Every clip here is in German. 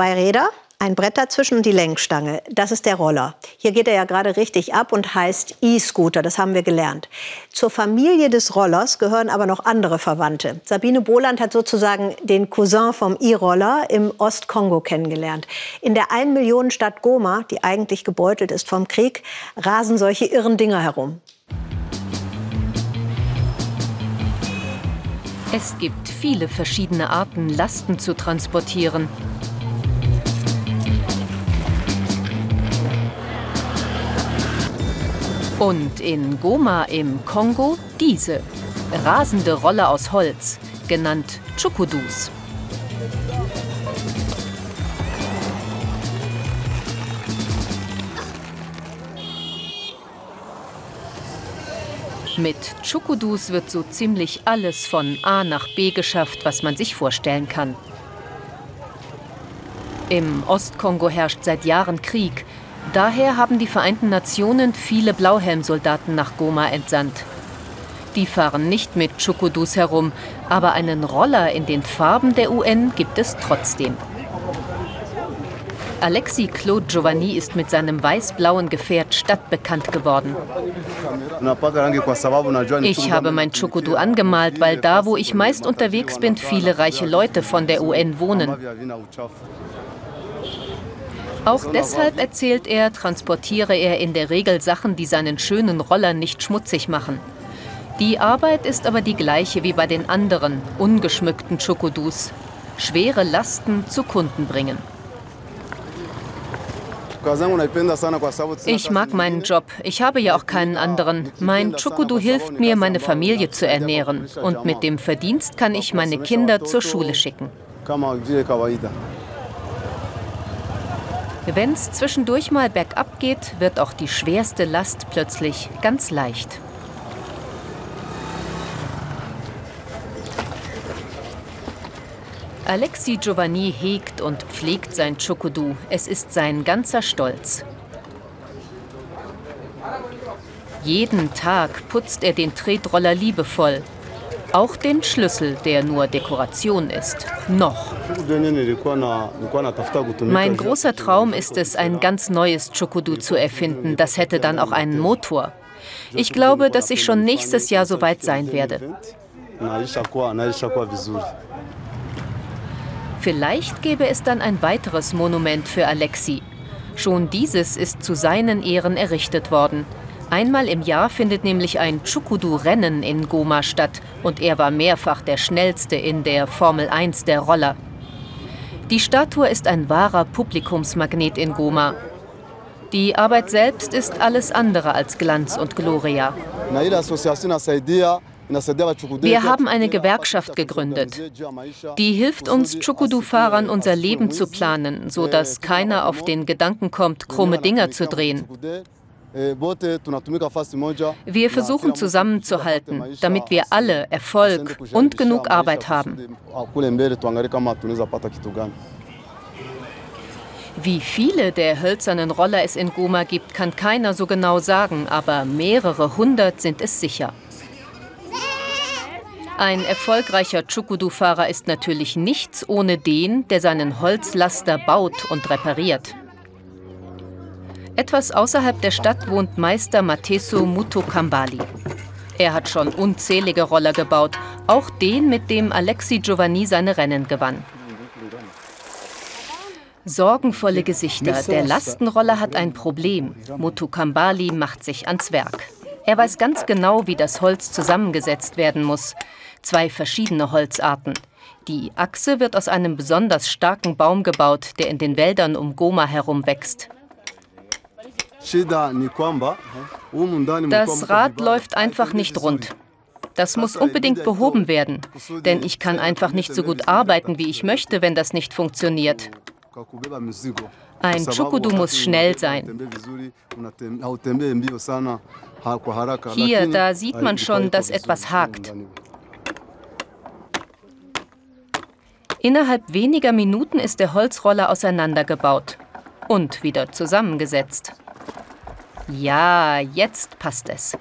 zwei Räder, ein Brett dazwischen und die Lenkstange. Das ist der Roller. Hier geht er ja gerade richtig ab und heißt E-Scooter. Das haben wir gelernt. Zur Familie des Rollers gehören aber noch andere Verwandte. Sabine Boland hat sozusagen den Cousin vom E-Roller im Ostkongo kennengelernt. In der 1 Millionen Stadt Goma, die eigentlich gebeutelt ist vom Krieg, rasen solche irren Dinger herum. Es gibt viele verschiedene Arten, Lasten zu transportieren. Und in Goma im Kongo diese rasende Rolle aus Holz, genannt Chukudus. Mit Chukudus wird so ziemlich alles von A nach B geschafft, was man sich vorstellen kann. Im Ostkongo herrscht seit Jahren Krieg Daher haben die Vereinten Nationen viele Blauhelmsoldaten nach Goma entsandt. Die fahren nicht mit Chukudus herum, aber einen Roller in den Farben der UN gibt es trotzdem. Alexi Claude Giovanni ist mit seinem weiß-blauen Gefährt stadtbekannt geworden. Ich habe mein Chukudu angemalt, weil da, wo ich meist unterwegs bin, viele reiche Leute von der UN wohnen. Auch deshalb erzählt er, transportiere er in der Regel Sachen, die seinen schönen Roller nicht schmutzig machen. Die Arbeit ist aber die gleiche wie bei den anderen, ungeschmückten Chokodus. Schwere Lasten zu Kunden bringen. Ich mag meinen Job. Ich habe ja auch keinen anderen. Mein Chukudu hilft mir, meine Familie zu ernähren. Und mit dem Verdienst kann ich meine Kinder zur Schule schicken. Wenn es zwischendurch mal bergab geht, wird auch die schwerste Last plötzlich ganz leicht. Alexi Giovanni hegt und pflegt sein Chokudu. Es ist sein ganzer Stolz. Jeden Tag putzt er den Tretroller liebevoll, auch den Schlüssel, der nur Dekoration ist. Noch. Mein großer Traum ist es, ein ganz neues Chokudu zu erfinden. Das hätte dann auch einen Motor. Ich glaube, dass ich schon nächstes Jahr so weit sein werde. Vielleicht gäbe es dann ein weiteres Monument für Alexi. Schon dieses ist zu seinen Ehren errichtet worden. Einmal im Jahr findet nämlich ein Chukudu-Rennen in Goma statt und er war mehrfach der schnellste in der Formel 1 der Roller. Die Statue ist ein wahrer Publikumsmagnet in Goma. Die Arbeit selbst ist alles andere als Glanz und Gloria. Wir haben eine Gewerkschaft gegründet. Die hilft uns Chukudu-Fahrern unser Leben zu planen, sodass keiner auf den Gedanken kommt, krumme Dinger zu drehen. Äh, wir versuchen zusammenzuhalten, damit wir alle Erfolg und genug Arbeit haben. Wie viele der hölzernen Roller es in Goma gibt, kann keiner so genau sagen, aber mehrere hundert sind es sicher. Ein erfolgreicher Chukudu-Fahrer ist natürlich nichts ohne den, der seinen Holzlaster baut und repariert. Etwas außerhalb der Stadt wohnt Meister Mateso Mutokambali. Er hat schon unzählige Roller gebaut, auch den, mit dem Alexi Giovanni seine Rennen gewann. Sorgenvolle Gesichter. Der Lastenroller hat ein Problem. Mutukambali macht sich ans Werk. Er weiß ganz genau, wie das Holz zusammengesetzt werden muss. Zwei verschiedene Holzarten. Die Achse wird aus einem besonders starken Baum gebaut, der in den Wäldern um Goma herum wächst. Das Rad läuft einfach nicht rund. Das muss unbedingt behoben werden, denn ich kann einfach nicht so gut arbeiten, wie ich möchte, wenn das nicht funktioniert. Ein Chukudu muss schnell sein. Hier, da sieht man schon, dass etwas hakt. Innerhalb weniger Minuten ist der Holzroller auseinandergebaut und wieder zusammengesetzt. Ja, jetzt passt es.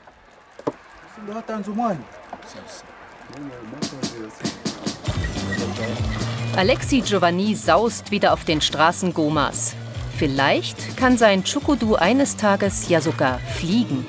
Alexi Giovanni saust wieder auf den Straßen Gomas. Vielleicht kann sein Chukudu eines Tages ja sogar fliegen.